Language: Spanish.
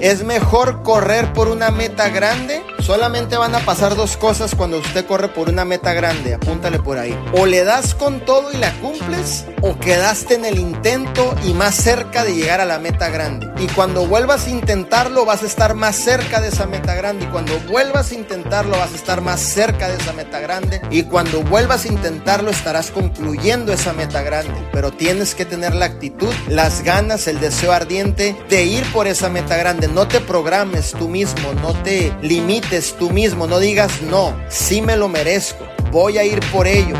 Es mejor correr por una meta grande. Solamente van a pasar dos cosas cuando usted corre por una meta grande. Apúntale por ahí. O le das con todo y la cumples, o quedaste en el intento y más cerca de llegar a la meta grande. Y cuando vuelvas a intentarlo, vas a estar más cerca de esa meta grande. Y cuando vuelvas a intentarlo, vas a estar más cerca de esa meta grande. Y cuando vuelvas a intentarlo, estarás concluyendo esa meta grande. Pero tienes que tener la actitud, las ganas, el deseo ardiente de ir por esa meta grande no te programes tú mismo, no te limites tú mismo, no digas no, sí me lo merezco, voy a ir por ello.